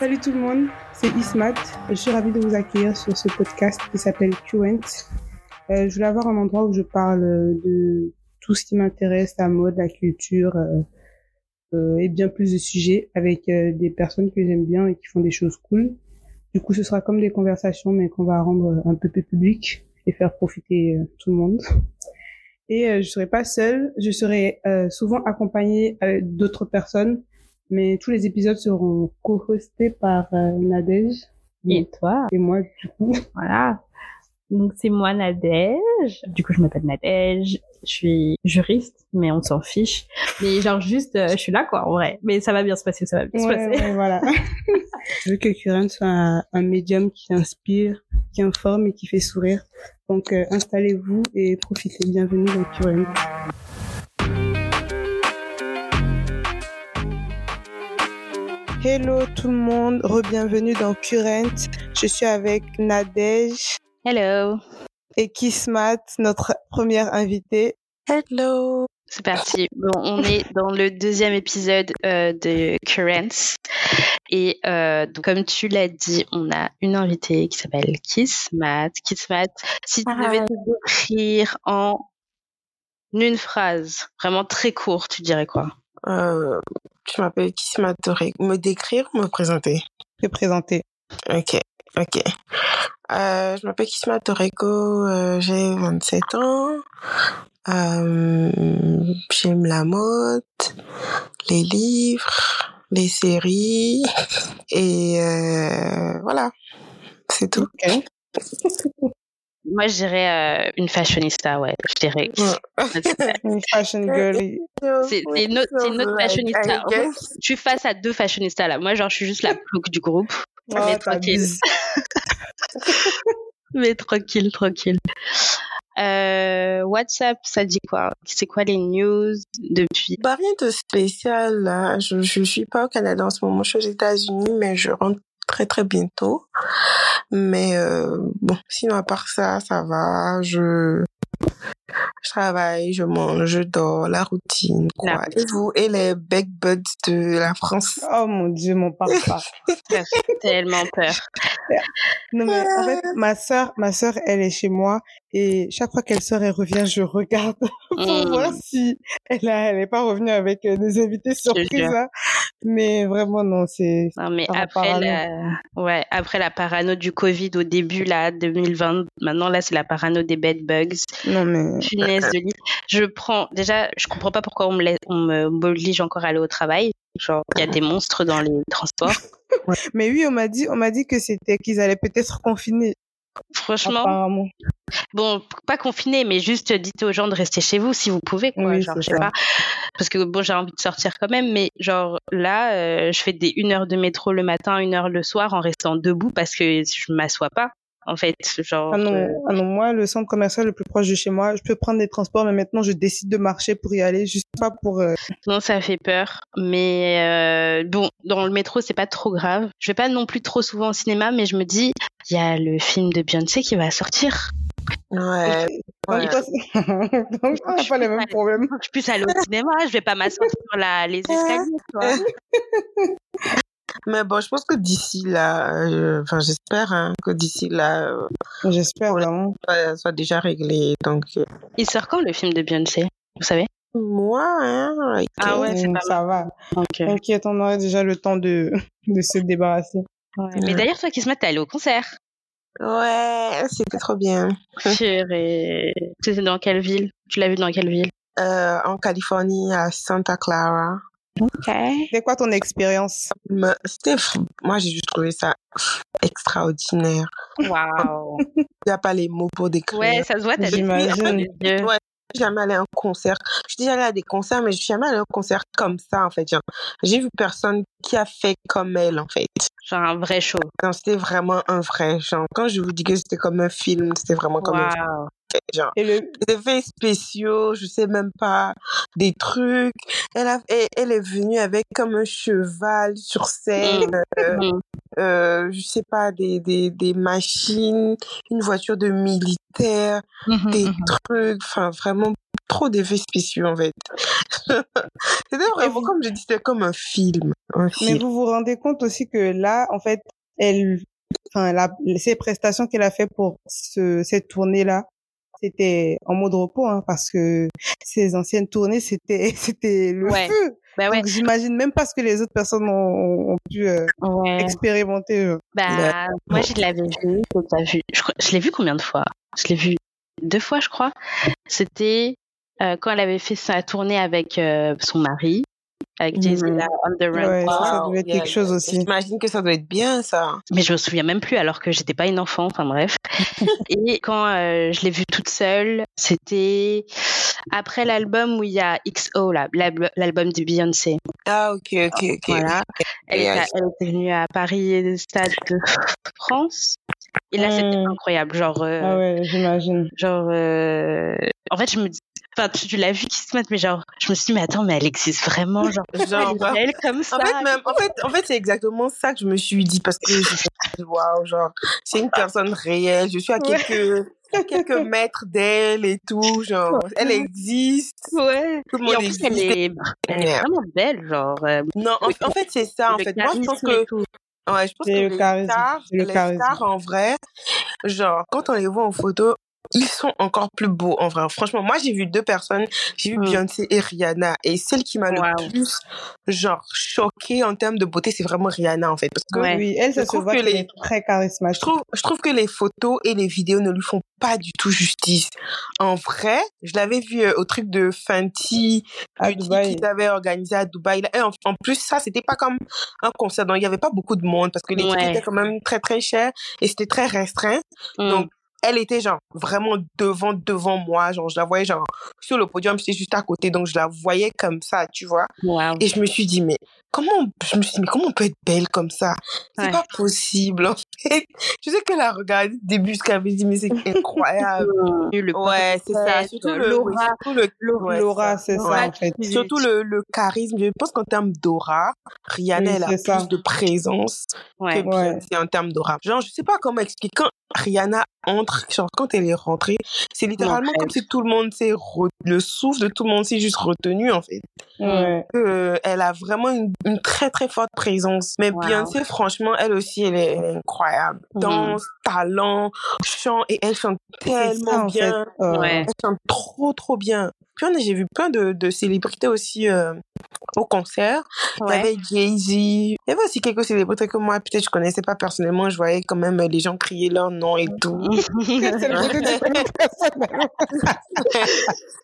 Salut tout le monde, c'est Ismat. Je suis ravie de vous accueillir sur ce podcast qui s'appelle Qent. Euh, je voulais avoir un endroit où je parle de tout ce qui m'intéresse, la mode, la culture euh, euh, et bien plus de sujets avec euh, des personnes que j'aime bien et qui font des choses cool. Du coup, ce sera comme des conversations, mais qu'on va rendre un peu plus public et faire profiter euh, tout le monde. Et euh, je serai pas seule, je serai souvent accompagnée d'autres personnes, mais tous les épisodes seront co-hostés par euh, Nadège Et toi et moi du coup. Voilà. Donc c'est moi Nadège. Du coup je m'appelle Nadège. Je suis juriste, mais on s'en fiche. Mais genre juste, euh, je suis là quoi en vrai. Mais ça va bien se passer, ça va bien se passer. ouais, voilà. je veux que Current soit un, un médium qui inspire, qui informe et qui fait sourire. Donc euh, installez-vous et profitez. Bienvenue dans Current. Hello tout le monde, re-bienvenue dans Current. Je suis avec Nadège Hello. et Kismat, notre première invitée. Hello. C'est parti. Bon, on est dans le deuxième épisode euh, de Currents. Et euh, donc, comme tu l'as dit, on a une invitée qui s'appelle Kismat. Kismat, si tu devais Hi. te décrire en une phrase, vraiment très court, tu dirais quoi? Euh, tu m'appelles Kisma Torek. Me décrire ou me présenter? Je vais présenter. Ok, ok. Euh, je m'appelle Kisma Toreko, euh, j'ai 27 ans. Euh, J'aime la mode, les livres, les séries. Et euh, voilà, c'est tout. Ok. Moi, je dirais euh, une fashionista, ouais. Je dirais. Une fashion girl. C'est une autre, c'est une autre fashionista. En fait, je suis face à deux fashionistas là. Moi, genre, je suis juste la plouc du groupe. Oh, mais tranquille. Mais tranquille, tranquille. Euh, WhatsApp, ça dit quoi? C'est quoi les news depuis Bah, rien de spécial, là. Je, je suis pas au Canada en ce moment. Je suis aux États-Unis, mais je rentre très, très bientôt. Mais, euh, bon, sinon, à part ça, ça va. Je, je travaille, je mange, je dors, la routine, La quoi. Et vous, et les big buds de la France? Oh mon dieu, mon papa. Fait tellement peur. Non mais en fait, ma sœur, ma sœur, elle est chez moi et chaque fois qu'elle sort, elle revient, je regarde pour Mm. voir si elle a, elle est pas revenue avec euh, des invités surprises. jure. Mais vraiment non, c'est Non, mais après la... Ouais, après la parano du Covid au début, là, 2020, maintenant, là, c'est la parano des bed bugs. non mais Punaise de lit. Je prends, déjà, je comprends pas pourquoi on me laisse, on me- m'oblige encore à aller au travail. Genre, il y a des monstres dans les transports. mais oui, on m'a dit, on m'a dit que c'était qu'ils allaient peut-être confiner. Franchement, Apparemment. Bon, pas confiné, mais juste dites aux gens de rester chez vous si vous pouvez, quoi. Oui, genre, c'est je sais ça. pas. Parce que bon, j'ai envie de sortir quand même, mais genre là, euh, je fais des une heure de métro le matin, une heure le soir en restant debout parce que je m'assois pas. En fait, genre. Ah non, euh, ah non, moi, le centre commercial le plus proche de chez moi, je peux prendre des transports, mais maintenant, je décide de marcher pour y aller, juste pas pour. euh, Non, ça fait peur. Mais bon, dans le métro, c'est pas trop grave. Je vais pas non plus trop souvent au cinéma, mais je me dis, il y a le film de Beyoncé qui va sortir. Ouais. Donc, Ouais. Donc, on n'a pas les mêmes problèmes. Faut que je puisse aller au cinéma. Je vais pas m'asseoir sur la, les escaliers, quoi. Mais bon, je pense que d'ici là, euh, enfin, j'espère hein, que d'ici là, euh, J'espère vraiment. ça soit déjà réglé. Donc, euh, Il sort quand le film de Beyoncé Vous savez? Moi, hein, Ah ouais, c'est pas ça va. Euh, T'inquiète, on aurait déjà le temps de, de se débarrasser. ouais. Mais d'ailleurs, toi, qui se t'es allé au concert Ouais, c'était trop bien. Purée. C'était dans quelle ville? Tu l'as vu dans quelle ville? Euh, en Californie, à Santa Clara. Ok. C'est quoi ton expérience? C'était. Moi, j'ai juste trouvé ça extraordinaire. Waouh. Il n'y a pas les mots pour décrire. Ouais, ça se voit, t'as des yeux. Ouais. Jamais allée à un concert. Je suis déjà allée à des concerts, mais je suis jamais allée à un concert comme ça, en fait. J'ai vu personne qui a fait comme elle, en fait. Genre un vrai show. Non, c'était vraiment un vrai genre. Quand je vous dis que c'était comme un film, c'était vraiment comme un film. Genre Et le, des effets spéciaux, je sais même pas, des trucs. Elle a, elle, elle est venue avec comme un cheval sur scène, euh, Mhm. euh, je sais pas, des, des, des machines, une voiture de militaire, Mhm, des mhm. trucs, enfin vraiment trop d'effets spéciaux en fait. c'était vraiment comme je dis, c'était comme un film, un mais vous vous rendez compte aussi que là, en fait, elle, enfin, la, ces prestations qu'elle a fait pour ce, cette tournée-là, c'était en mode repos, hein, parce que ces anciennes tournées, c'était, c'était le Ouais. feu. Bah ouais. Donc, j'imagine même pas ce que les autres personnes ont, ont pu euh, ouais. expérimenter. euh. Bah, moi, je l'avais vu. Vu. Je, je l'ai vu combien de fois? Je l'ai vu deux fois, je crois. C'était euh, quand elle avait fait sa tournée avec euh, son mari, avec Jay-Z, là, On the Run. Ouais, ça, devait être yeah, quelque chose yeah. aussi. J'imagine que ça doit être bien ça. Mais je me souviens même plus alors que j'étais pas une enfant. Enfin bref. Et quand euh, je l'ai vue toute seule, c'était après l'album où il y a XO, là, l'alb- l'album de Beyoncé. Ah ok ok ok. Voilà. Elle, Et, était, euh, elle était venue à Paris et le Stade de France. Et là, c'était Mm. incroyable. Genre, euh, Ah ouais, j'imagine. genre, euh, en fait, je me dis, enfin, tu, tu l'as vu qui se met, mais genre, je me suis dit, mais attends, mais elle existe vraiment, genre, Genre, elle belle comme ça. En fait, même, en fait, en fait, c'est exactement ça que je me suis dit parce que je me suis dit, waouh, genre, c'est une personne réelle. Je suis à Ouais. quelques, quelques mètres d'elle et tout, genre, elle existe. ouais. Tout le Et monde en plus, elle est, elle est Yeah. vraiment belle, genre. euh, Non, en, en fait, c'est ça, en fait. Moi, je pense que, et ouais, je pense C'est que le les charisme, stars, c'est le les charisme. stars, en vrai, genre, quand on les voit en photo, ils sont encore plus beaux, en vrai. Franchement, moi, j'ai vu deux personnes. J'ai vu Mm. Beyoncé et Rihanna. Et celle qui m'a Wow. le plus, genre, choquée en termes de beauté, c'est vraiment Rihanna, en fait. Parce que Ouais. Oui, elle, ça Je se trouve voit que qu'elle les- est très Je charismatique. trouve, je trouve que les photos et les vidéos ne lui font pas du tout justice. En vrai, je l'avais vu euh, au truc de Fenty qu'ils avaient organisé à Dubaï. Et en, en plus, ça, c'était pas comme un concert. Donc, il y avait pas beaucoup de monde parce que les tickets Ouais. étaient quand même très, très chers et c'était très restreint. Mm. Donc, elle était genre vraiment devant, devant moi. Genre, je la voyais genre sur le podium, j'étais juste à côté. Donc, je la voyais comme ça, tu vois. Wow. Et je me suis dit, mais comment, on- je me suis dit, mais comment on peut être belle comme ça? C'est Ouais. pas possible, en fait. Je sais qu'elle a regardé le début jusqu'à avait dit, mais c'est incroyable. Le ouais, c'est ça. Surtout le, l'aura, oui, surtout le, ouais, Laura, ça. c'est ça, Ouais. en fait. Surtout le, le charisme. Je pense qu'en termes d'aura, Rihanna, Oui, elle a c'est plus ça. de présence Ouais. que Ouais. En termes d'aura. Genre, je sais pas comment expliquer. Quand Rihanna entre, genre, quand elle est rentrée, c'est littéralement comme si tout le monde s'est, re- le souffle de tout le monde s'est juste retenu, en fait. Ouais. Euh, elle a vraiment une, une très très forte présence. Mais Wow. Beyoncé, franchement, elle aussi, elle est, elle est incroyable. Mhm. Danse, talent, chant, et elle chante tellement ça, en fait. bien. Ouais. Elle chante trop trop bien. Puis j'ai vu plein de, de célébrités aussi euh, au concert. Il y avait Jay-Z. Il y avait aussi quelques célébrités que moi, peut-être, je connaissais pas personnellement. Je voyais quand même euh, les gens crier leur nom et tout.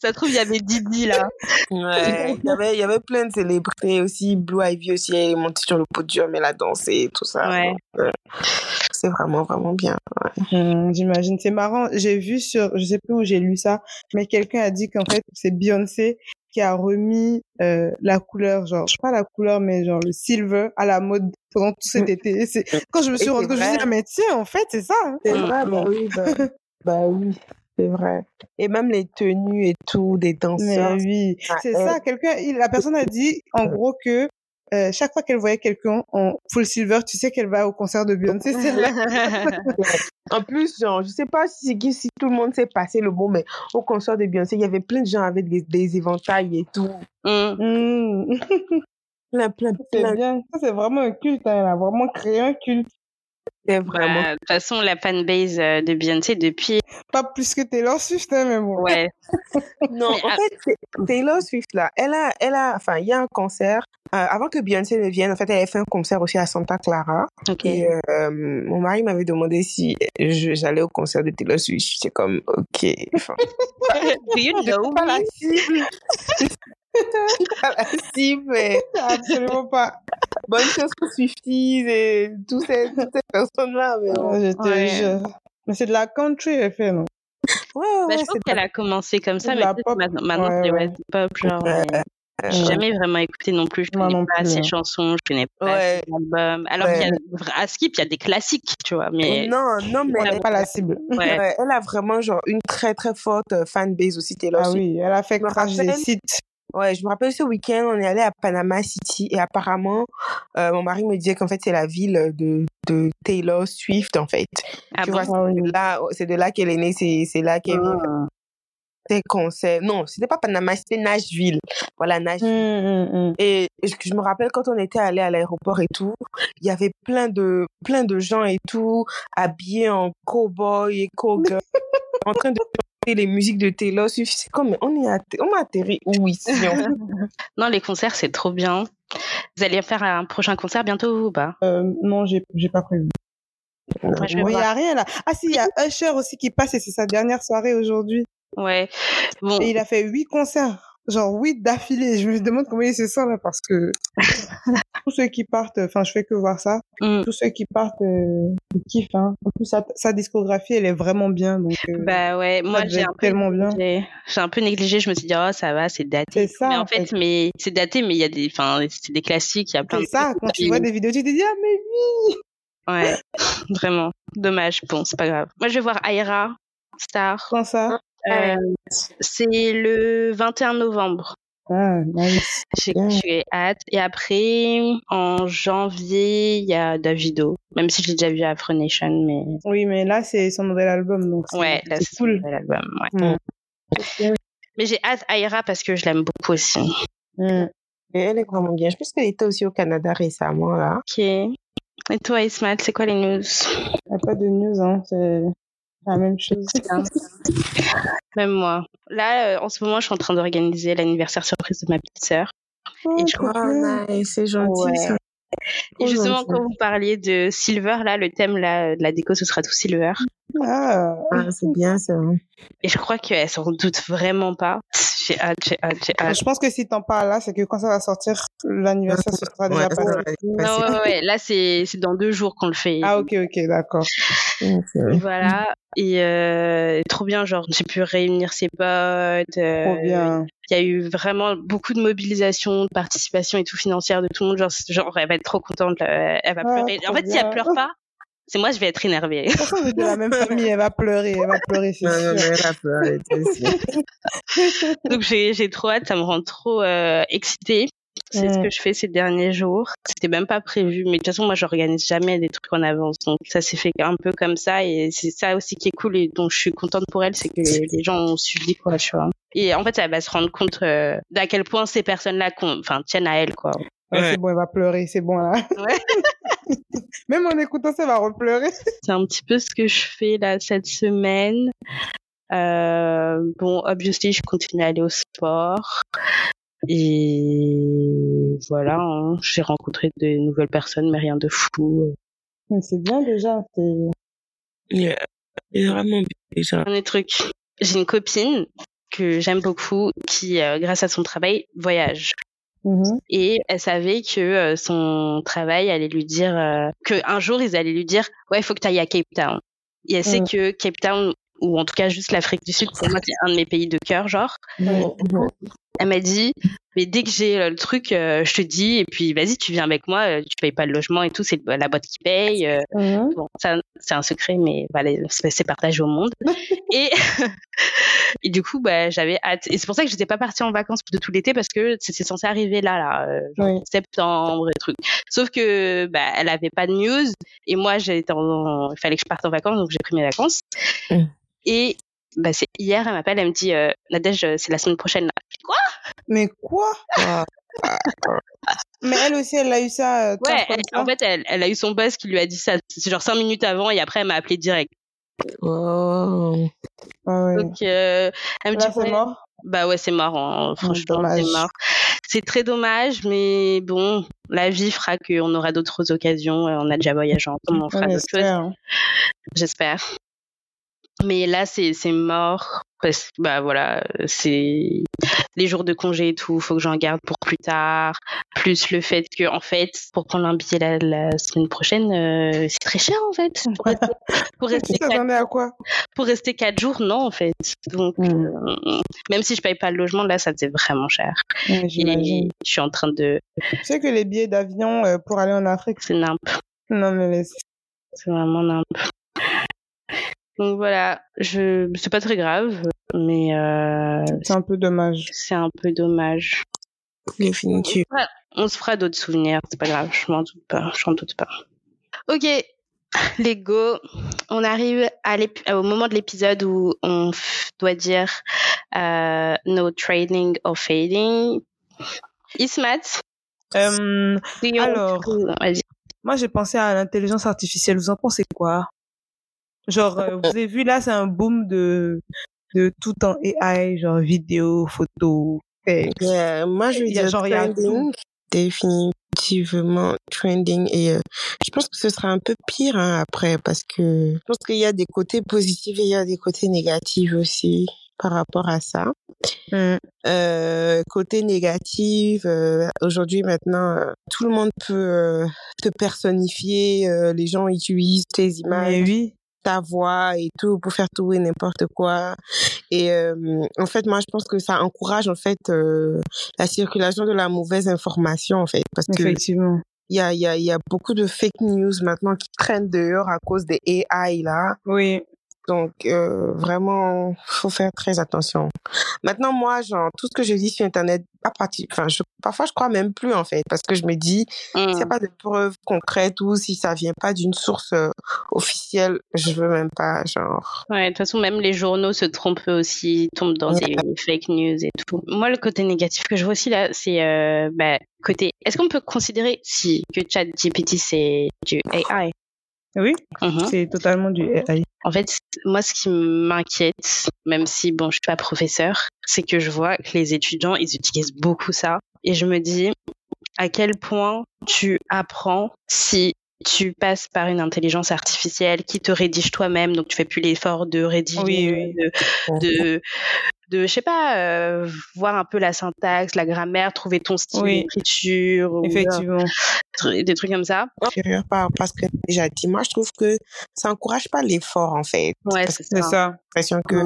Ça trouve, il y avait Didi là. Ouais, il y avait, il y avait plein de célébrités aussi. Blue Ivy aussi, elle est montée sur le podium, elle a dansé et tout ça. Ouais. Euh, c'est vraiment, vraiment bien. Hum, J'imagine. C'est marrant. J'ai vu sur, je sais plus où j'ai lu ça, mais quelqu'un a dit qu'en fait, c'est Beyoncé qui a remis euh, la couleur, genre, pas la couleur, mais genre le silver à la mode pendant tout cet été. Et c'est- Quand je me suis c'est compte, je me suis dit, ah, mais tiens, en fait, c'est ça. hein. C'est Mm. vrai, bah oui, bah, bah oui, c'est vrai. Et même les tenues et tout, des Mais danseurs. oui, Ah, c'est ça. Quelqu'un, la personne a dit, en gros, que euh, chaque fois qu'elle voyait quelqu'un en full silver, tu sais qu'elle va au concert de Beyoncé. C'est. En plus, genre, je sais pas si, si tout le monde s'est passé le mot, mais au concert de Beyoncé, il y avait plein de gens avec des, des éventails et tout. Mm. Hum. Plein, plein, C'est plein. bien. Ça, c'est vraiment un culte. hein. Elle a vraiment créé un culte. C'est Bah. De toute façon, la fanbase euh, de Beyoncé depuis. Pas plus que Taylor Swift, hein, mais bon. Ouais. Non, Mais, en fait, Taylor Swift, là, elle a, elle a, enfin, il y a un concert. euh, avant que Beyoncé ne vienne, en fait, elle avait fait un concert aussi à Santa Clara. Et euh, mon mari m'avait demandé si je- j'allais au concert de Taylor Swift. J'étais comme, ok. Enfin, Do you know pas la cible. Pas la cible, mais Absolument pas. Bonne chose pour Swifties et tous ces, toutes ces personnes-là. Mais bon. Oh, je te Ouais. jure. Mais c'est de la country, elle fait, non? Ouais, ouais, Bah, je pense c'est qu'elle a commencé comme ça, mais la pop. maintenant, Ouais, c'est ouais. pop, genre. Ouais, mais J'ai ouais. jamais vraiment écouté non plus. Je connais non pas plus, ses chansons, je connais pas Ouais. ses albums. Alors Ouais. qu'il y a à Skip, il y a des classiques, tu vois. Mais Non, non, mais On elle, n'est pas la cible. ouais. ouais, elle a vraiment genre une très très forte euh, fanbase aussi Taylor Ah Swift. oui, elle a fait Je crash des sites. Ouais, je me rappelle ce week-end, on est allé à Panama City et apparemment, euh, mon mari me disait qu'en fait c'est la ville de, de Taylor Swift en fait. Ah tu bon? vois, Ah c'est là, c'est de là qu'elle est née, c'est c'est là qu'elle faire Ah. ses concerts. Non, c'était pas Panama, c'était Nashville. Voilà, Nashville. Hum, hum, hum. Et je, je me rappelle quand on était allé à l'aéroport et tout, il y avait plein de plein de gens et tout habillés en cowboy et cowgirl en train de les musiques de Taylor Swift. C'est comme on est atter- on a atterri où ici Non, les concerts, c'est trop bien. Vous allez faire un prochain concert bientôt ou pas? Euh, non, j'ai j'ai pas prévu. Il y voir. a rien là. Ah si, il y a Usher aussi qui passe et c'est sa dernière soirée aujourd'hui. Ouais. Bon, Et il a fait huit concerts, genre huit d'affilée. Je me demande comment il se sent là parce que tous ceux qui partent, enfin je fais que voir ça. hmm. Tous ceux qui partent, euh, ils kiffent. Hein. En plus sa, sa discographie, elle est vraiment bien. Donc euh, bah ouais, moi j'ai un peu tellement bien. négligé. J'ai un peu négligé. Je me suis dit oh ça va, c'est daté. c'est ça. mais en fait, fait. mais c'est daté, mais il y a des, enfin, c'est des classiques. Il y a plein C'est ça. Quand tu vois des vidéos, tu te dis ah mais oui. Ouais, vraiment. Dommage. Bon, c'est pas grave. Moi, je vais voir Aira Star. Quand ça? Euh, c'est le 21 novembre. Ah nice. J'ai j'ai hâte. Et après, en janvier, il y a Davido. Même si je l'ai déjà vu à Afro Nation, mais Oui, mais là c'est son nouvel album donc ouais, là, c'est c'est cool. cool. l'album. Ouais. Mm. Mais j'ai hâte Aira parce que je l'aime beaucoup aussi. Mm. Et elle est vraiment bien. Je pense qu'elle était aussi au Canada récemment là. Ok. Et toi, Ismat, c'est quoi les news? Y a pas de news hein. La même chose. Même moi. Là, euh, en ce moment, je suis en train d'organiser l'anniversaire surprise de ma petite sœur. Oh, Et je trop Oh nice, c'est gentil Ouais. ça. Et Oh, justement, quand vous parliez de silver, là, le thème là, de la déco, ce sera tout silver. Ah. Ah, c'est bien ça. Et je crois qu'elle s'en doute vraiment pas. J'ai hâte, j'ai hâte, j'ai hâte. Je pense que si t'en parles là, c'est que quand ça va sortir, l'anniversaire se sera déjà Ouais, passé. Non, passé. ouais, ouais, ouais. Là, c'est c'est dans deux jours qu'on le fait. Ah ok ok d'accord. Ouais. Voilà. Et euh, trop bien, genre, j'ai pu réunir ses potes. euh, Trop bien. Il y a eu vraiment beaucoup de mobilisation, de participation et tout financière de tout le monde. Genre, genre elle va être trop contente. là. Elle va Ah, pleurer. En fait, si elle pleure pas, c'est moi, je vais être énervée. De toute façon, vous êtes de la même famille, elle va pleurer, elle va pleurer, c'est Non, non, mais sûr. elle a peur, elle était aussi. Donc j'ai j'ai trop hâte, ça me rend trop euh, excitée. C'est ce que je fais ces derniers jours. C'était même pas prévu, mais de toute façon moi j'organise jamais des trucs en avance, donc ça s'est fait un peu comme ça et c'est ça aussi qui est cool et dont je suis contente pour elle, c'est que les, gens ont suivi quoi, tu vois. Et en fait elle va se rendre compte euh, d'à quel point ces personnes-là, enfin tiennent à elle quoi. Ouais, Ouais. C'est bon, elle va pleurer, c'est bon là. Ouais. Même en écoutant ça, elle va repleurer. C'est un petit peu ce que je fais là cette semaine. Euh, bon, obviously, je continue à aller au sport. Et voilà, hein, j'ai rencontré de nouvelles personnes, mais rien de fou. C'est bien déjà. c'est- Yeah. C'est vraiment bien déjà. Un des trucs. J'ai une copine que j'aime beaucoup qui, euh, grâce à son travail, voyage. Mhm. Et elle savait que euh, son travail allait lui dire euh, que un jour ils allaient lui dire ouais il faut que tu ailles à Cape Town. Et elle sait que Cape Town ou en tout cas juste l'Afrique du Sud pour moi c'est un de mes pays de cœur genre. Elle m'a dit mais dès que j'ai euh, le truc euh, je te dis et puis vas-y tu viens avec moi euh, tu payes pas le logement et tout c'est la boîte qui paye. euh, Mhm. Bon, ça, c'est un secret, mais voilà, c'est partagé au monde. et, et du coup, bah, j'avais hâte. Et c'est pour ça que j'étais pas partie en vacances de tout l'été parce que c'était censé arriver là, là, genre Oui. septembre et trucs. Sauf que, bah, elle avait pas de news et moi, j'étais en, il fallait que je parte en vacances, donc j'ai pris mes vacances. Mm. Et, bah, c'est hier, elle m'appelle, elle me dit, euh, Nadège, c'est la semaine prochaine, là. Mais quoi? Ah, Mais elle aussi, elle a eu ça. euh, Ouais, elle- en fait, elle, elle a eu son boss qui lui a dit ça, c'est genre cinq minutes avant et après, elle m'a appelé direct. oh. Ah ouais. Donc, euh, elle me Là, dit, c'est ouais, mort? Bah ouais, c'est marrant. Franchement, dommage. c'est mort. C'est très dommage, mais bon, la vie fera qu'on aura d'autres occasions. euh, On a déjà voyagé ensemble, on fera On d'autres choses, espère. hein. j'espère. Mais là, c'est c'est mort parce que bah voilà, c'est les jours de congé et tout. Faut que j'en garde pour plus tard. Plus le fait que en fait, pour prendre un billet la, la semaine prochaine, euh, c'est très cher en fait. Pour rester, pour rester Ça quatre à quoi? pour rester quatre jours, non, en fait. Donc, Mm. euh, même si je paye pas le logement, là, ça faisait vraiment cher. Ouais, Et je suis en train de. Tu sais que les billets d'avion euh, pour aller en Afrique, C'est nimp. non mais. C'est vraiment nimp. Donc voilà, je c'est pas très grave, mais euh, C'est un peu dommage. c'est un peu dommage. Définitivement. Ouais, on se fera d'autres souvenirs, c'est pas grave, je m'en doute pas, je m'en doute pas. Ok, les go, on arrive à l'ép- au moment de l'épisode où on doit dire euh, no trading or fading. Ismat, Euh, alors, moi, j'ai pensé à l'intelligence artificielle. Vous en pensez quoi? Genre, euh, vous avez vu là, c'est un boom de de tout en AI, genre vidéo, photo, texte. Yeah, moi, je veux dire genre, il y a trending. Définitivement trending. Et euh, je pense que ce sera un peu pire hein, après parce que je pense qu'il y a des côtés positifs et il y a des côtés négatifs aussi par rapport à ça. Hmm. Euh, côté négatif, euh, aujourd'hui maintenant, euh, tout le monde peut euh, te personnifier. euh, les gens utilisent tes images, Mais oui, ta voix et tout pour faire tout et n'importe quoi. Et euh, en fait, moi, je pense que ça encourage en fait euh, la circulation de la mauvaise information en fait, parce que effectivement. il y a il y a il y a beaucoup de fake news maintenant qui traînent dehors à cause des AI là. Oui, Donc euh, vraiment, faut faire très attention. Maintenant, moi, genre tout ce que je dis sur internet, à partir, enfin, je, parfois je crois même plus en fait, parce que je me dis Mm. s'il n'y a pas de preuves concrètes ou si ça vient pas d'une source euh, officielle, je veux même pas, genre. Ouais, de toute façon, même les journaux se trompent aussi, tombent dans des fake news et tout. Moi, le côté négatif que je vois aussi là, c'est euh, bah, côté. Est-ce qu'on peut considérer si que ChatGPT c'est du AI oui, Mhm. c'est totalement du AI. En fait, moi, ce qui m'inquiète, même si bon, je suis pas professeur, c'est que je vois que les étudiants, ils utilisent beaucoup ça, et je me dis à quel point tu apprends si tu passes par une intelligence artificielle qui te rédige toi-même, donc tu fais plus l'effort de rédiger, Oui, oui. de, de, de, je sais pas, euh, voir un peu la syntaxe, la grammaire, trouver ton style Oui. d'écriture, ou, Effectivement. euh, des trucs comme ça. supérieur par parce que déjà dit moi je trouve que ça encourage pas l'effort en fait Ouais, c'est C'est ça. ça. l'impression que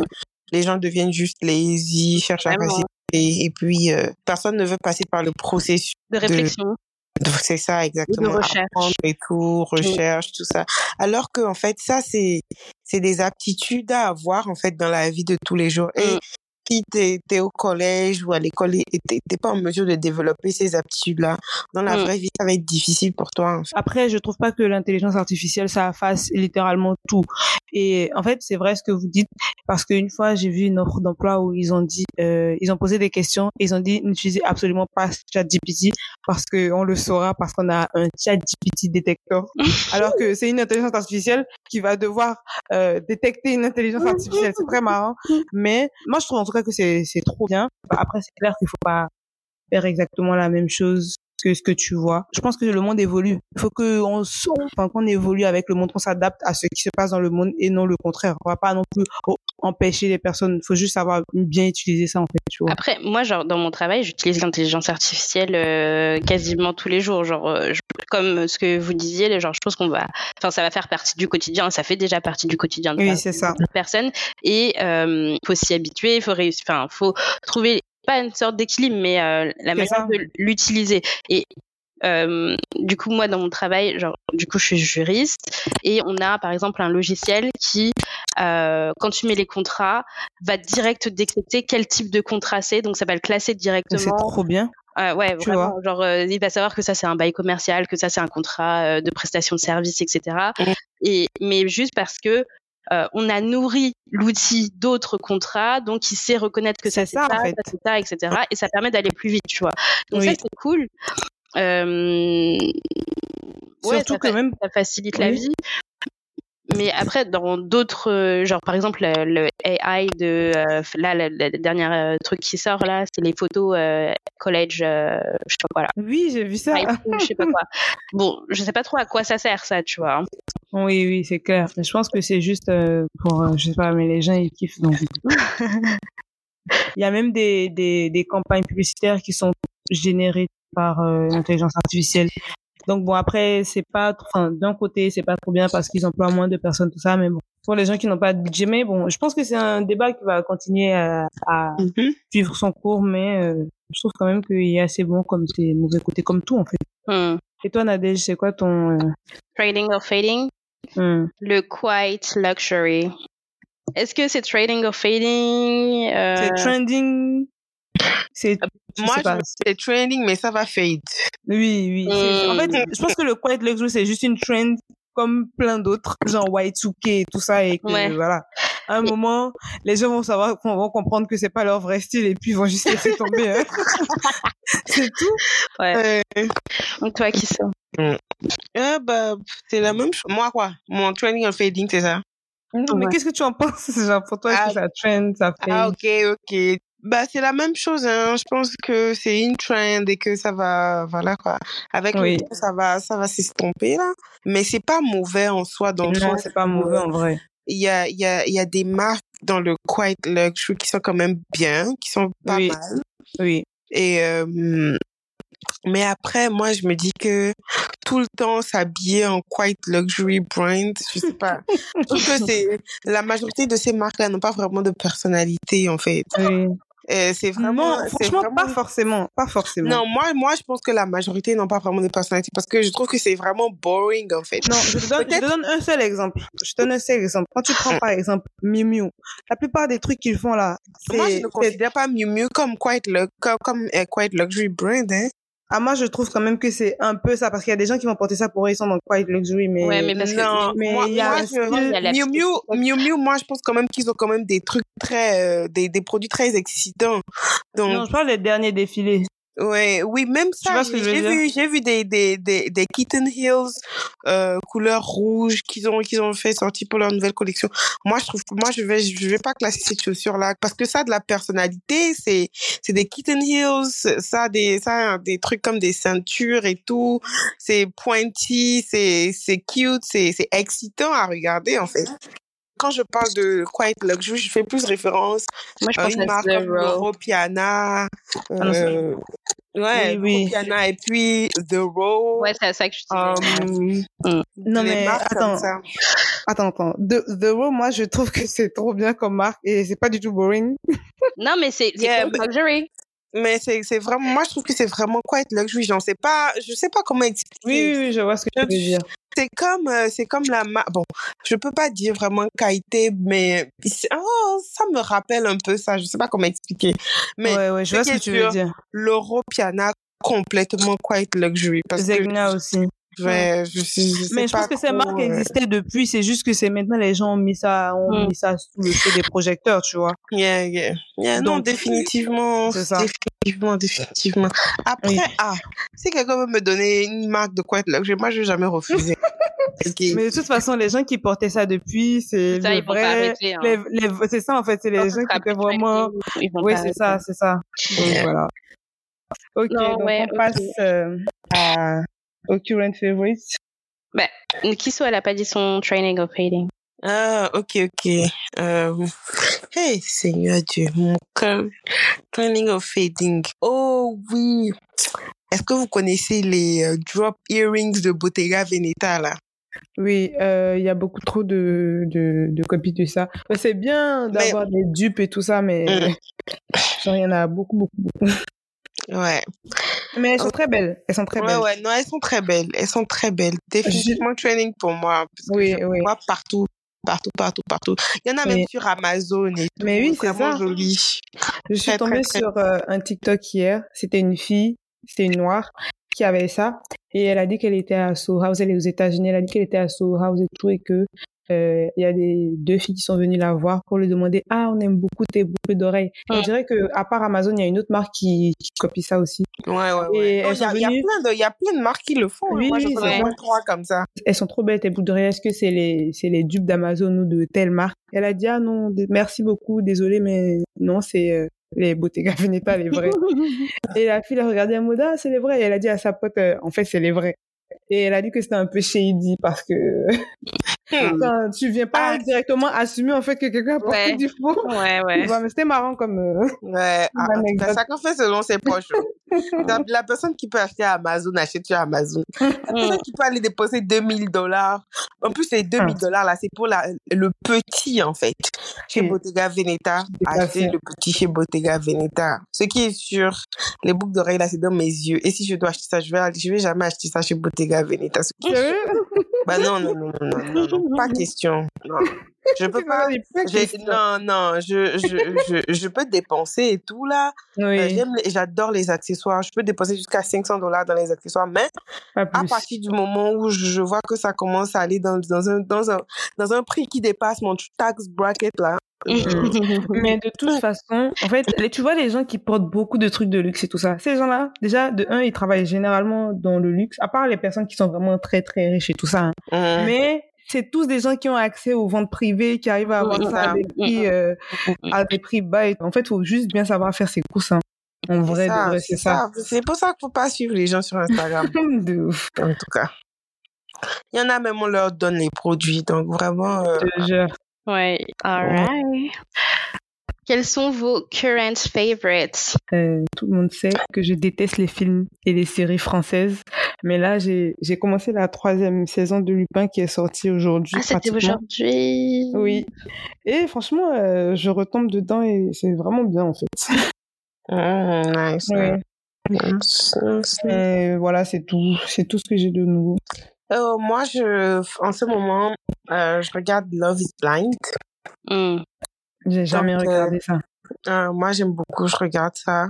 les gens deviennent juste lazy cherchent à faciliter et puis euh, personne ne veut passer par le processus De réflexion. De- c'est ça exactement recherche. apprendre et tout recherche tout ça alors que en fait ça c'est c'est des aptitudes à avoir en fait dans la vie de tous les jours et Mm. Si t'es es au collège ou à l'école et t'es t'es pas en mesure de développer ces aptitudes là dans la Mm. vraie vie ça va être difficile pour toi en fait. Après, je trouve pas que l'intelligence artificielle, ça fasse littéralement tout. Et en fait, c'est vrai ce que vous dites, parce qu'une fois, j'ai vu une offre d'emploi où ils ont dit, euh, ils ont posé des questions, et ils ont dit, n'utilisez absolument pas ChatGPT, parce que on le saura, parce qu'on a un ChatGPT détecteur. Alors que c'est une intelligence artificielle qui va devoir euh, détecter une intelligence artificielle. C'est très marrant. Mais moi, je trouve en tout cas que c'est trop bien. Après, c'est clair qu'il faut pas faire exactement la même chose que ce que tu vois. Je pense que le monde évolue. Il faut que on, s- enfin, qu'on évolue avec le monde, qu'on s'adapte à ce qui se passe dans le monde et non le contraire. On va pas non plus oh, empêcher les personnes. Il faut juste savoir bien utiliser ça en fait. Après, moi, genre, dans mon travail, j'utilise l'intelligence artificielle euh, quasiment tous les jours. Genre, euh, comme ce que vous disiez, les- genre, je pense qu'on va, enfin, ça va faire partie du quotidien. Ça fait déjà partie du quotidien de Oui, c'est ça. de personnes. Et euh, faut s'y habituer. Il faut réussir. Enfin, faut trouver pas une sorte d'équilibre, mais euh, la C'est manière ça. de l'utiliser. Et euh, du coup, moi, dans mon travail, genre, du coup, je suis juriste et on a, par exemple, un logiciel qui, euh, quand tu mets les contrats, va direct détecter quel type de contrat c'est. Donc, ça va le classer C'est directement. trop bien. Euh, ouais, Tu vraiment. Genre, euh, il va savoir que ça c'est un bail commercial, que ça c'est un contrat euh, de prestation de service, etc. Mhm. Et mais juste parce que euh, on a nourri l'outil d'autres contrats, donc il sait reconnaître que ça C'est ça, ça, en fait. ça etc. Et ça permet d'aller plus vite, tu vois. Donc Oui. ça c'est cool. Euh... Ouais, Surtout ça, que même ça facilite la vie. Mais après, dans d'autres, euh, genre par exemple le, le AI de euh, là, le, le dernier euh, truc qui sort là, c'est les photos euh, college, euh, je sais pas quoi là, oui, j'ai vu ça. je sais pas quoi. Bon, je sais pas trop à quoi ça sert ça, tu vois. Oui, oui, c'est clair. Je pense que c'est juste euh, pour, euh, je sais pas, mais les gens ils kiffent. Donc. Il y a même des, des, des campagnes publicitaires qui sont générées par euh, l'intelligence artificielle. Donc bon, après, c'est pas, enfin, d'un côté, c'est pas trop bien parce qu'ils emploient moins de personnes, tout ça, mais bon, pour les gens qui n'ont pas de budget, mais bon, je pense que c'est un débat qui va continuer à, à Mhm. suivre son cours, mais euh, je trouve quand même qu'il est assez bon comme ses mauvais côtés, comme tout en fait. Hmm. Et toi, Nadège, c'est quoi ton... euh, Trading or fading, hmm. le quiet luxury. Est-ce que c'est trading or fading euh, C'est trending. C'est. je Moi, je me c'est trending, mais ça va fade. Oui, oui. En fait, je pense que le quiet luxury, c'est juste une trend comme plein d'autres, genre Y2K et tout ça, et que, Ouais. voilà. À un moment, les gens vont savoir, vont comprendre que c'est pas leur vrai style et puis ils vont juste laisser tomber. hein. c'est tout. Ouais. Euh, Donc toi qui ça ah, bah, c'est la même chose. Moi, quoi? Mon trending or fading, c'est ça? Non, mais Ouais. qu'est-ce que tu en penses? Genre, pour toi, est-ce Ah. que ça trend, ça fait... Ah, ok, ok. Bah, c'est la même chose, hein. Je pense que c'est une trend et que ça va, voilà, quoi. Avec Oui. le temps, ça va, ça va s'estomper, là. Mais c'est pas mauvais en soi, dans non, c'est pas mauvais en vrai. Il y a, il y a, il y a des marques dans le quiet luxury qui sont quand même bien, qui sont pas Oui. mal. Oui. Et, euh, mais après, moi, je me dis que tout le temps s'habiller en quiet luxury brand, je sais pas. je trouve que c'est, la majorité de ces marques-là n'ont pas vraiment de personnalité, en fait. oui. Euh, c'est vraiment, non, c'est franchement, vraiment- pas forcément. Pas forcément. Non, moi, moi, je pense que la majorité n'ont pas vraiment de personnalité parce que je trouve que c'est vraiment boring, en fait. Non, je te, donne, je te Peut-être- donne un seul exemple. Je te donne un seul exemple. Quand tu prends par exemple Miu Miu, la plupart des trucs qu'ils font là, Moi, je c'est, ne c'est- considère pas Miu Miu comme quiet, lu- comme, comme euh, quiet luxury brand, hein. Ah moi je trouve quand même que c'est un peu ça parce qu'il y a des gens qui vont porter ça pour eux ils sont dans quiet luxury mais Ouais, mais parce que- non, mais moi, il y a moi, je- Miu Miu. Miu Miu, moi, je pense quand même qu'ils ont quand même des trucs très, euh, des, des produits très excitants. Donc, non je parle des derniers défilés Ouais, oui, même ça, j'ai vu, j'ai vu des, des, des, des Kitten Hills, euh, couleur rouge qu'ils ont, qu'ils ont fait sortir pour leur nouvelle collection. Moi, je trouve, moi, je vais, je vais pas classer ces chaussures-là parce que ça a de la personnalité, c'est, c'est des Kitten Hills, ça a des, ça a des trucs comme des ceintures et tout, c'est pointy, c'est, c'est cute, c'est, c'est excitant à regarder, en fait. Quand je parle de Quiet Luxury, je fais plus référence Moi, je à pense une à marque comme Zero. Europiana, non, c'est- euh, ouais, Oui, oui. Et puis The Row. Ouais, c'est à ça que je disais. um, non les mais attends attends attends The, The Row moi je trouve que c'est trop bien comme marque et c'est pas du tout boring Non, mais c'est Yeah, cool, luxury. Mais c'est, c'est vraiment, moi, je trouve que c'est vraiment quiet luxury. J'en sais pas, je sais pas comment expliquer. oui, oui oui je vois ce que tu veux dire C'est comme, euh, c'est comme la marque, bon, je peux pas dire vraiment qualité, mais, oh, ça me rappelle un peu ça. Je sais pas comment expliquer. Mais ouais ouais je vois ce que tu veux dire l'Europiana complètement quiet luxury parce que Zegna aussi Ouais, je, sais- je sais mais je pense que ces marques euh, existaient depuis c'est juste que c'est maintenant les gens ont mis ça ont Mm. mis ça sous le feu des projecteurs tu vois Yeah, yeah. Yeah, non, Donc, définitivement. c'est ça. Définitivement, définitivement. Après, Oui. ah, si quelqu'un veut me donner une marque de quiet luxury, moi, je vais jamais refuser. Mais de toute façon, les gens qui portaient ça depuis, c'est Ça, le ils vont pas vrai. arrêter, hein. les- les- c'est ça en fait, c'est les gens qui étaient vraiment. Oui, c'est ça, c'est ça. Donc voilà. Ok, Non, donc ouais, on passe euh, à au current favorites. Kisso, elle a pas dit son training of fading. Ah, ok, ok. Euh, hey, Seigneur Dieu, mon cœur. Training of fading. Oh oui. Est-ce que vous connaissez les euh, drop earrings de Bottega Veneta, là? Oui, euh, il y a beaucoup trop de, de, de copies de ça. Ouais, C'est bien Mais- d'avoir des dupes et tout ça, mais Mm. genre, il y en a beaucoup, beaucoup, beaucoup. Ouais. Mais elles sont très belles. Elles sont très Ouais, belles. ouais, non, elles sont très belles. Elles sont très belles. Définitivement training pour moi. Parce que Oui, je oui. vois partout, partout, partout, partout. Il y en a Oui. même sur Amazon et tout. Mais oui, c'est vraiment ça. joli. Je suis Très, tombée très, très- sur euh, un TikTok hier. C'était une fille, c'était une noire, qui avait ça. Et elle a dit qu'elle était à Soho House. Elle est aux États-Unis. Elle a dit qu'elle était à Soho House et tout. Et que il y a des deux filles qui sont venues la voir pour lui demander Ah, on aime beaucoup tes boucles d'oreilles. On Mm. dirait que à part Amazon, il y a une autre marque qui, qui copie ça aussi. Ouais, ouais, ouais. Elles Il y, a- sont il y a venues- plein de, il y a plein de marques qui le font. hein. Oui, Moi, oui, j'en trois comme ça. Elles sont trop belles tes boucles d'oreilles. Est-ce que c'est les c'est les dupes d'Amazon ou de telle marque? Elle a dit Ah non, merci beaucoup, désolé, mais non, c'est euh, les Bottega Veneta, les vrais. Et la fille a regardé en mode, ah, c'est les vrais. Et elle a dit à sa pote, euh, en fait, c'est les vrais. Et elle a dit que c'était un peu shady parce que. quand tu viens pas Ah. directement assumer en fait que quelqu'un a porté Ouais. du faux. Ouais, ouais. Ouais, mais c'était marrant comme. euh, Ouais, ah, ben, chacun fait selon ses poches. la, la personne qui peut acheter à Amazon achète sur Amazon. La Mm. personne qui peut aller déposer 2000 dollars. En plus, les 2000 Ah. dollars là, c'est pour la, le petit en fait. Chez. Bottega Veneta, acheter le petit chez Bottega Veneta. Ce qui est sûr, les boucles d'oreilles là, c'est dans mes yeux. Et si je dois acheter ça, je vais, je vais jamais acheter ça chez Bottega Veneta. Bah non, non, non, non, non, pas question. Non. Je peux pas. Non, non, je, je, je, je, peux dépenser et tout là. Euh. J'adore les accessoires. Je peux dépenser jusqu'à 500 dollars dans les accessoires, mais à partir du moment où je vois que ça commence à aller dans, dans, un, dans, un, dans un prix qui dépasse mon tax bracket là, mais de toute façon, en fait, tu vois les gens qui portent beaucoup de trucs de luxe et tout ça, ces gens-là, déjà, de un, ils travaillent généralement dans le luxe, à part les personnes qui sont vraiment très très riches et tout ça. Hein. Mais c'est tous des gens qui ont accès aux ventes privées, qui arrivent à avoir ça à des prix, euh, à des prix bas. Et... En fait, il faut juste bien savoir faire ses courses. Hein. En vrai, c'est ça. C'est pour ça qu'il faut pas suivre les gens sur Instagram. de ouf. En tout cas. Il y en a même, on leur donne les produits. Donc vraiment. Euh, Ouais, alright. Quels sont vos current favorites? Euh, Tout le monde sait que je déteste les films et les séries françaises, mais là j'ai commencé la troisième saison de Lupin qui est sortie aujourd'hui. Ah, c'était aujourd'hui. Oui. Et franchement, euh, je retombe dedans et c'est vraiment bien en fait. Ah, nice. Ouais. Et voilà, c'est tout, c'est tout ce que j'ai de nouveau. Euh, moi, je, en ce moment, euh, je regarde Love is Blind. Hmm. J'ai jamais Donc, regardé ça. Euh, moi, j'aime beaucoup, je regarde ça.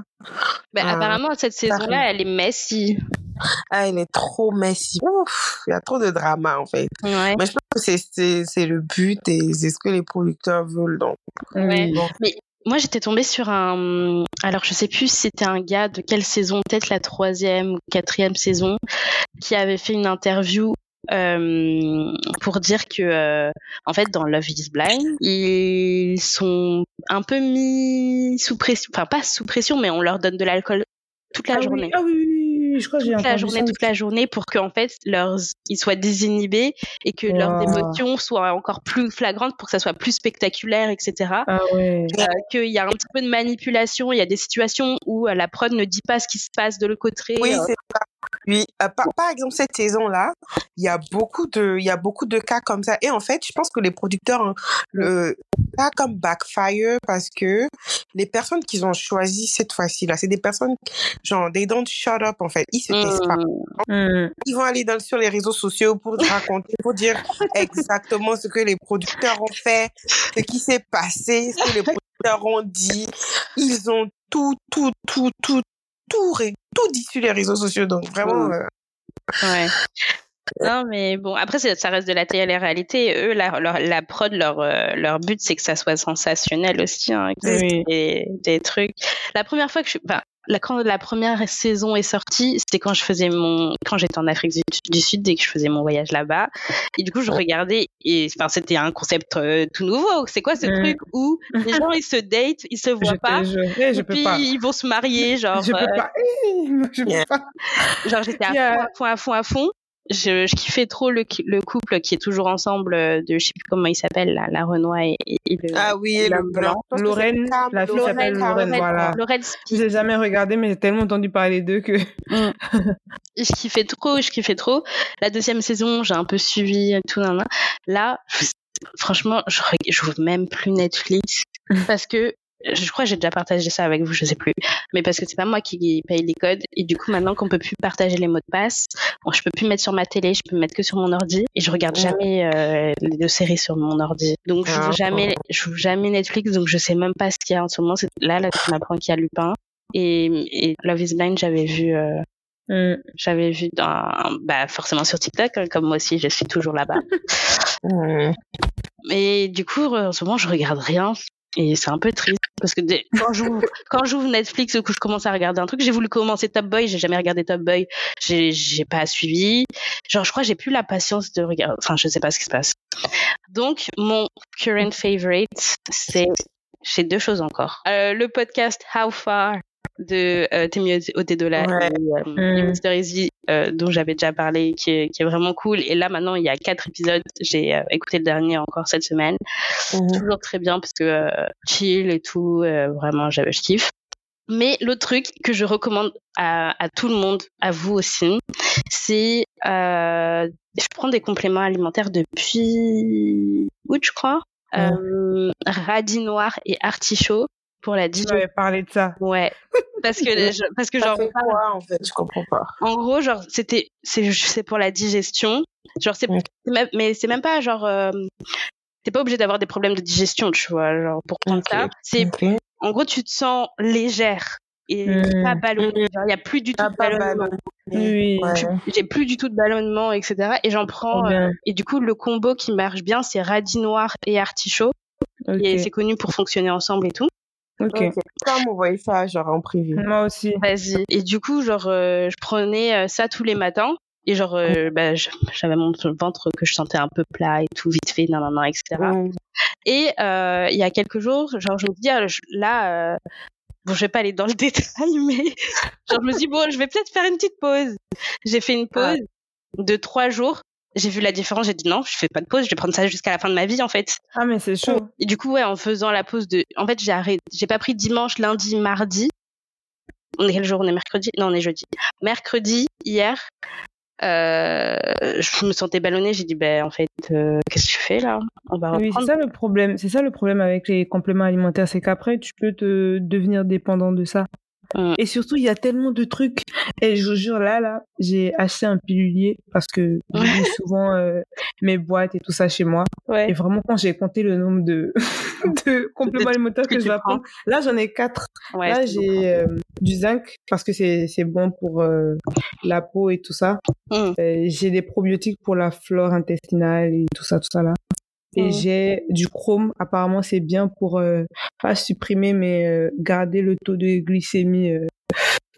Ben, Euh, apparemment, cette saison-là, elle est messy. Ah, elle est trop messy. Ouf, il y a trop de drama, en fait. Ouais. Mais je pense que c'est, c'est, c'est le but et c'est ce que les producteurs veulent. Donc, Ouais. bon. Mais moi, j'étais tombée sur un. Alors, je sais plus si c'était un gars de quelle saison, peut-être la troisième ou quatrième saison, qui avait fait une interview euh, pour dire que, euh, en fait, dans Love Is Blind, ils sont un peu mis sous pression. Enfin, pas sous pression, mais on leur donne de l'alcool toute la ah journée. Oui, ah oui, oui, oui, je crois que j'ai toute la journée, ça toute la journée, pour qu'en fait leurs ils soient désinhibés et que leurs émotions soient encore plus flagrantes pour que ça soit plus spectaculaire, etc. Ah ouais. Euh, qu'il y a un petit peu de manipulation, il y a des situations où euh, la prod ne dit pas ce qui se passe de l'autre côté. Oui, euh, c'est ça. Oui, euh, par, par exemple cette saison-là, il y a beaucoup de, il y a beaucoup de cas comme ça. Et en fait, je pense que les producteurs, hein, le, pas comme backfire parce que les personnes qu'ils ont choisies cette fois-ci là, c'est des personnes genre they don't shut up en fait, ils se taisent pas. Hmm. Ils vont aller dans, sur les réseaux sociaux pour te raconter, pour dire exactement ce que les producteurs ont fait, ce qui s'est passé, ce que les producteurs ont dit. Ils ont tout, tout, tout, tout, tout, tout dit sur les réseaux sociaux. Donc vraiment, Mm. euh, Ouais. Non, mais bon, après, ça reste de la télé-réalité. Eux, la, leur, la prod, leur, euh, leur but, c'est que ça soit sensationnel aussi, hein, que Oui. des, des trucs. La première fois que je, enfin, la, quand la première saison est sortie, c'était quand je faisais mon, quand j'étais en Afrique du, Sud et que je faisais mon voyage là-bas. Et du coup, je regardais et, enfin, c'était un concept euh, tout nouveau. C'est quoi ce truc où les gens, ils se datent, ils se Je voient pas. te jure. Eh, je et peux puis pas. ils vont se marier, genre, Je peux euh, pas. Eh, Je peux pas. genre j'étais à fond, à fond, à fond, à fond. Je, je kiffais trop le, le couple qui est toujours ensemble euh, de je sais plus comment il s'appelle là, la Renoir et, et- le ah oui, et le blanc. Lorraine, la fille Lorraine, s'appelle Cam. Lorraine, voilà. Lorraine l'ai jamais regardé, mais j'ai tellement entendu parler d'eux que. Et je kiffais trop, je kiffais trop. La deuxième saison, j'ai un peu suivi tout nan, nan. Là, je- franchement, je reg- j'ouvre même plus Netflix parce que je crois que j'ai déjà partagé ça avec vous, je sais plus. Mais parce que c'est pas moi qui paye les codes et du coup maintenant qu'on peut plus partager les mots de passe, bon, je peux plus mettre sur ma télé, je peux mettre que sur mon ordi et je regarde jamais euh, les deux séries sur mon ordi. Donc je Ah. joue jamais, je joue jamais Netflix, donc je sais même pas ce qu'il y a en ce moment. C'est- Là, là, tu m'apprends qu'il y a Lupin et, et Love Is Blind, j'avais vu. euh, Hmm. j'avais vu dans, bah, forcément sur TikTok, hein, comme moi aussi, je suis toujours là-bas. Mm. Mais du coup, en ce moment, je regarde rien. Et c'est un peu triste parce que dès- quand j'ouvre quand j'ouvre Netflix ou que je commence à regarder un truc, j'ai voulu commencer Top Boy, j'ai jamais regardé Top Boy, j'ai j'ai pas suivi. Genre je crois j'ai plus la patience de regarder. Enfin je sais pas ce qui se passe. Donc mon current favorite c'est j'ai deux choses encore. Euh, le podcast How Far de euh, Temi Otedola Ouais. et, euh, Mm. Mr. Easy euh, dont j'avais déjà parlé qui est, qui est vraiment cool et là maintenant il y a quatre épisodes j'ai euh, écouté le dernier encore cette semaine Mhm. toujours très bien parce que euh, chill et tout, vraiment, je, kiffe. Mais l'autre truc que je recommande à, à tout le monde, à vous aussi, c'est je prends des compléments alimentaires depuis août, je crois. Euh, radis noir et artichaut pour la Tu digestion. m'avais parlé de ça. Ouais. parce que parce que genre quoi, en fait? Je comprends pas. En gros genre c'était c'est c'est pour la digestion. Genre c'est mais c'est même pas genre euh, t'es pas obligé d'avoir des problèmes de digestion tu vois genre pour prendre ça. C'est en gros tu te sens légère et mmh. pas ballonné il y a plus du tout de ballonnement. oui. j'ai plus du tout de ballonnement etc et j'en prends euh, et du coup le combo qui marche bien c'est radis noir et artichaut. Et c'est connu pour fonctionner ensemble et tout Ok. okay. Comme vous voyez ça, genre en privé. Moi aussi. Vas-y. Et du coup, genre, euh, je prenais euh, ça tous les matins. Et genre, euh, bah, j'avais mon ventre que je sentais un peu plat et tout, vite fait, nan, nan, nan etc. Et il y a quelques jours, genre, je me dis, ah, là, bon, je vais pas aller dans le détail, mais genre, je me dis, bon, je vais peut-être faire une petite pause. J'ai fait une pause de trois jours j'ai vu la différence, j'ai dit non, je fais pas de pause, je vais prendre ça jusqu'à la fin de ma vie en fait. Ah mais c'est chaud. Et du coup ouais, en faisant la pause de, en fait j'ai arrêté, j'ai pas pris dimanche, lundi, mardi. On est quel jour? On est mercredi? Non, on est jeudi. Mercredi hier, euh, je me sentais ballonnée. J'ai dit ben en fait, euh, qu'est-ce que tu fais là? On va reprendre. Oui, c'est ça le problème. C'est ça le problème avec les compléments alimentaires, c'est qu'après tu peux te devenir dépendant de ça. Mm. Et surtout, il y a tellement de trucs. Et je vous jure, là, là, j'ai acheté un pilulier parce que j'ai souvent euh, mes boîtes et tout ça chez moi. Ouais. Et vraiment, quand j'ai compté le nombre de, de compléments alimentaires que, que je vais prendre, là, j'en ai quatre. Ouais, là, j'ai euh, du zinc parce que c'est, c'est bon pour euh, la peau et tout ça. Mm. j'ai des probiotiques pour la flore intestinale et tout ça, tout ça là. Et mmh. j'ai du chrome. Apparemment, c'est bien pour euh, pas supprimer, mais euh, garder le taux de glycémie euh,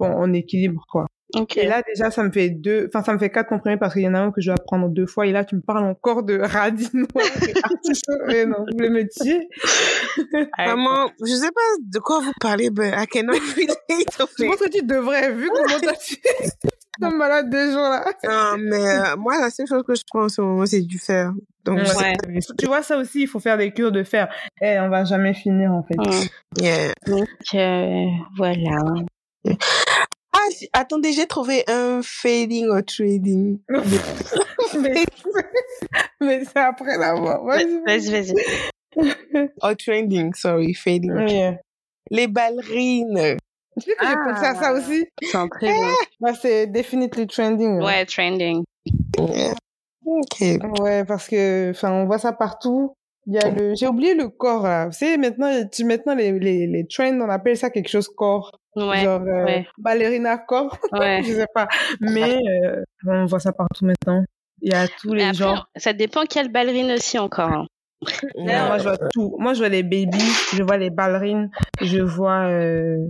en, équilibre, quoi. Okay. Et là, déjà, ça me fait deux, enfin, ça me fait quatre comprimés parce qu'il y en a un que je dois prendre deux fois. Et là, tu me parles encore de radis noir et non, vous me tuer? Maman, je sais pas de quoi vous parlez, mais à quel moment Je pense que tu devrais, vu comment t'as comme malade des gens là. Non, mais moi, la seule chose que je prends en ce moment, c'est du fer. Donc, tu vois, ça aussi, il faut faire des cures de fer. Eh, on va jamais finir, en fait. Donc, euh, voilà. Ah, attendez, j'ai trouvé un fading or trading. mais, c'est après l'avoir. Vas-y, vas-y. Vas or trending, sorry, fading. Les ballerines. Tu sais que j'ai pensé à ça ah. aussi. C'est un très bon. Bah, c'est definitely trending. Hein. Ouais, trending. Ok. Ouais, parce que, enfin, on voit ça partout. Il y a le, j'ai oublié le corps, là. Vous savez, maintenant, tu, maintenant, les, les, les trends, on appelle ça quelque chose corps. Ouais. Genre, euh, ouais. ballerina corps. Ouais. je sais pas. Mais, euh, on voit ça partout maintenant. Il y a tous les gens. Ça dépend quelle ballerine aussi encore. Hein. Non, moi, je vois tout. Moi, je vois les babies, je vois les ballerines, je vois, euh,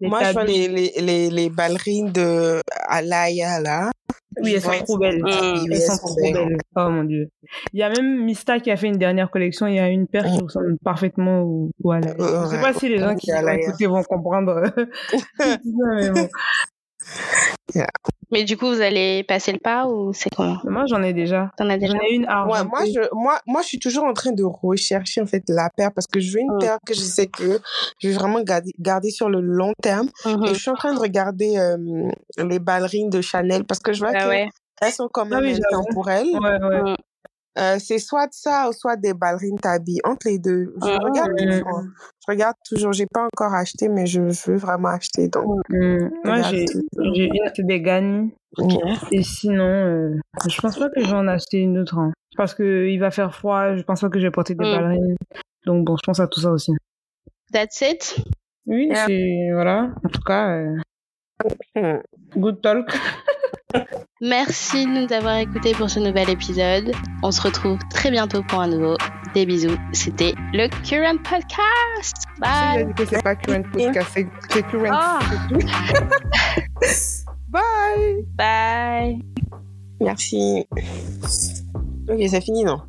moi, je vois les, les, les, les ballerines de Alaya, là. Oui, elles sont trop belles. Elles sont trop belles. Oh mon dieu. Il y a même Mista qui a fait une dernière collection. Il y a une paire qui ressemble parfaitement au, au Alaya. Je sais pas si les gens qui vont écouter vont comprendre. mais bon. Mais du coup, vous allez passer le pas ou c'est comment Moi, j'en ai déjà. T'en as déjà? J'en ai une ouais, moi, je, moi, moi, je suis toujours en train de rechercher en fait la paire parce que je veux une paire que je sais que je vais vraiment garder, garder sur le long terme. Mhm. Et je suis en train de regarder euh, les ballerines de Chanel parce que je vois ah, qu'elles ouais. sont quand même ah, oui, intemporelles. Ouais, ouais. Euh, c'est soit ça ou soit des ballerines tabi entre les deux je Ah, regarde ouais. toujours je regarde toujours j'ai pas encore acheté mais je veux vraiment acheter donc Mmh. Moi, j'ai une, c'est des Gani. Et sinon, euh, je pense pas que je vais en acheter une autre. Hein. Parce que il va faire froid, je pense pas que je vais porter des Mm. ballerines. Donc bon, je pense à tout ça aussi. That's it? Oui, Yeah. c'est... Voilà. En tout cas, euh, good talk. Merci de nous avoir écoutés pour ce nouvel épisode. On se retrouve très bientôt pour un nouveau. Des bisous. C'était le Current Podcast. Bye. c'est pas current podcast, c'est current. Ah. Bye! Bye. merci ok c'est fini non?